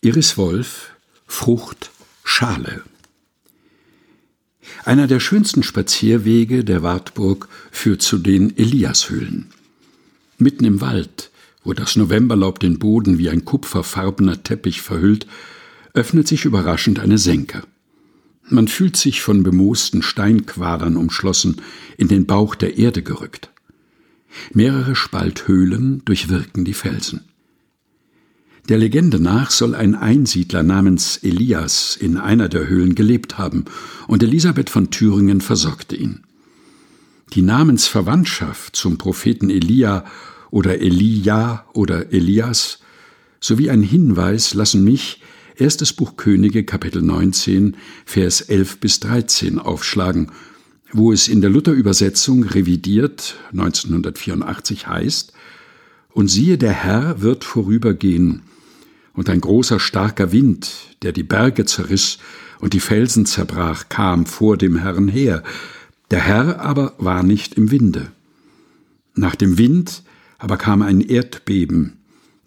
Iris Wolf Frucht Schale Einer der schönsten Spazierwege der Wartburg führt zu den Eliashöhlen. Mitten im Wald, wo das Novemberlaub den Boden wie ein kupferfarbener Teppich verhüllt, öffnet sich überraschend eine Senke. Man fühlt sich von bemoosten Steinquadern umschlossen, in den Bauch der Erde gerückt. Mehrere Spalthöhlen durchwirken die Felsen. Der Legende nach soll ein Einsiedler namens Elias in einer der Höhlen gelebt haben, und Elisabeth von Thüringen versorgte ihn. Die Namensverwandtschaft zum Propheten Elia oder Elia oder Elias sowie ein Hinweis lassen mich erstes Buch Könige Kapitel 19 Vers 11 bis 13 aufschlagen, wo es in der Luther-Übersetzung revidiert 1984 heißt, und siehe, der Herr wird vorübergehen, und ein großer starker Wind, der die Berge zerriss und die Felsen zerbrach, kam vor dem Herrn her, der Herr aber war nicht im Winde. Nach dem Wind aber kam ein Erdbeben,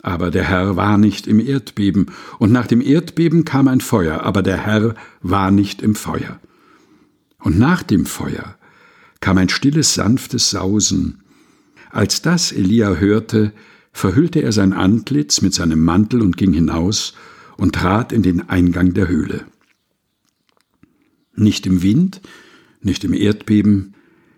aber der Herr war nicht im Erdbeben, und nach dem Erdbeben kam ein Feuer, aber der Herr war nicht im Feuer. Und nach dem Feuer kam ein stilles, sanftes Sausen. Als das Elia hörte, verhüllte er sein Antlitz mit seinem Mantel und ging hinaus und trat in den Eingang der Höhle. Nicht im Wind, nicht im Erdbeben,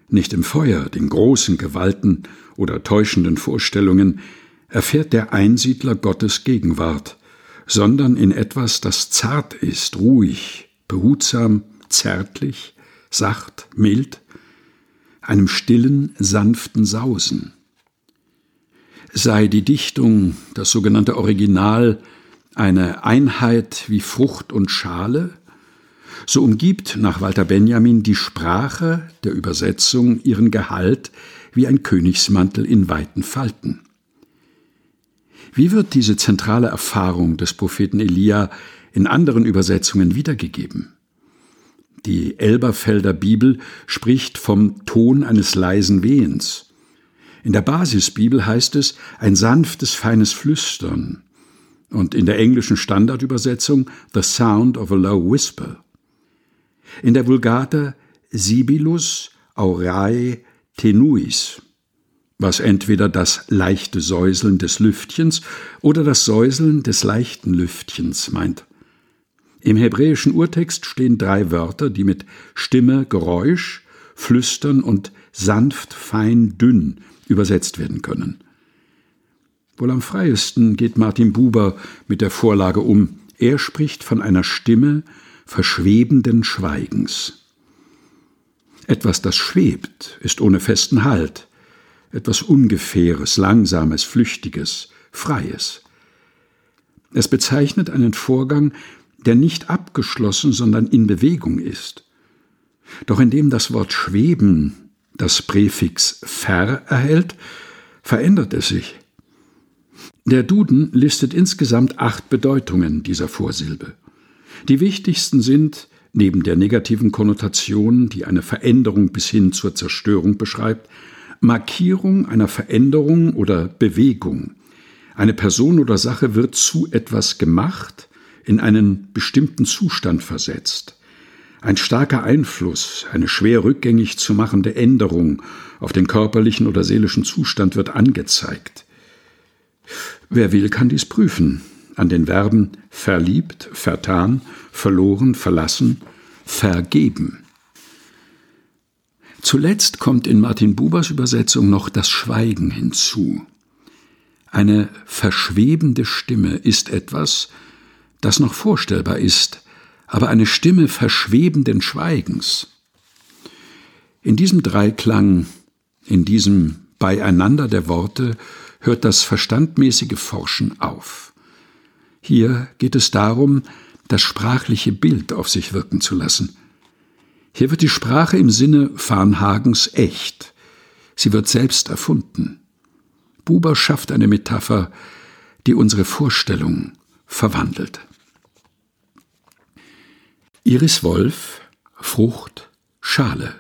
nicht im Feuer, den großen Gewalten oder täuschenden Vorstellungen erfährt der Einsiedler Gottes Gegenwart, sondern in etwas, das zart ist, ruhig, behutsam, zärtlich, sacht, mild, einem stillen, sanften Sausen sei die Dichtung, das sogenannte Original, eine Einheit wie Frucht und Schale, so umgibt nach Walter Benjamin die Sprache der Übersetzung ihren Gehalt wie ein Königsmantel in weiten Falten. Wie wird diese zentrale Erfahrung des Propheten Elia in anderen Übersetzungen wiedergegeben? Die Elberfelder Bibel spricht vom Ton eines leisen Wehens. In der Basisbibel heißt es ein sanftes, feines Flüstern und in der englischen Standardübersetzung The Sound of a Low Whisper. In der Vulgata Sibilus aureae tenuis, was entweder das leichte Säuseln des Lüftchens oder das Säuseln des leichten Lüftchens meint. Im hebräischen Urtext stehen drei Wörter, die mit Stimme, Geräusch, Flüstern und sanft, fein, dünn übersetzt werden können. Wohl am freiesten geht Martin Buber mit der Vorlage um. Er spricht von einer Stimme verschwebenden Schweigens. Etwas, das schwebt, ist ohne festen Halt, etwas Ungefähres, Langsames, Flüchtiges, Freies. Es bezeichnet einen Vorgang, der nicht abgeschlossen, sondern in Bewegung ist. Doch indem das Wort schweben das Präfix ver erhält, verändert es sich. Der Duden listet insgesamt acht Bedeutungen dieser Vorsilbe. Die wichtigsten sind, neben der negativen Konnotation, die eine Veränderung bis hin zur Zerstörung beschreibt, Markierung einer Veränderung oder Bewegung. Eine Person oder Sache wird zu etwas gemacht, in einen bestimmten Zustand versetzt. Ein starker Einfluss, eine schwer rückgängig zu machende Änderung auf den körperlichen oder seelischen Zustand wird angezeigt. Wer will, kann dies prüfen an den Verben verliebt, vertan, verloren, verlassen, vergeben. Zuletzt kommt in Martin Bubers Übersetzung noch das Schweigen hinzu. Eine verschwebende Stimme ist etwas, das noch vorstellbar ist, aber eine Stimme verschwebenden Schweigens. In diesem Dreiklang, in diesem Beieinander der Worte hört das verstandmäßige Forschen auf. Hier geht es darum, das sprachliche Bild auf sich wirken zu lassen. Hier wird die Sprache im Sinne Farnhagens echt. Sie wird selbst erfunden. Buber schafft eine Metapher, die unsere Vorstellung verwandelt. Iris Wolf, Frucht, Schale.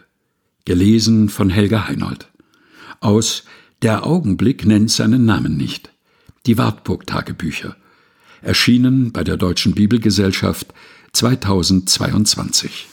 Gelesen von Helga Heinold. Aus Der Augenblick nennt seinen Namen nicht. Die Wartburg-Tagebücher. erschienen bei der Deutschen Bibelgesellschaft 2022.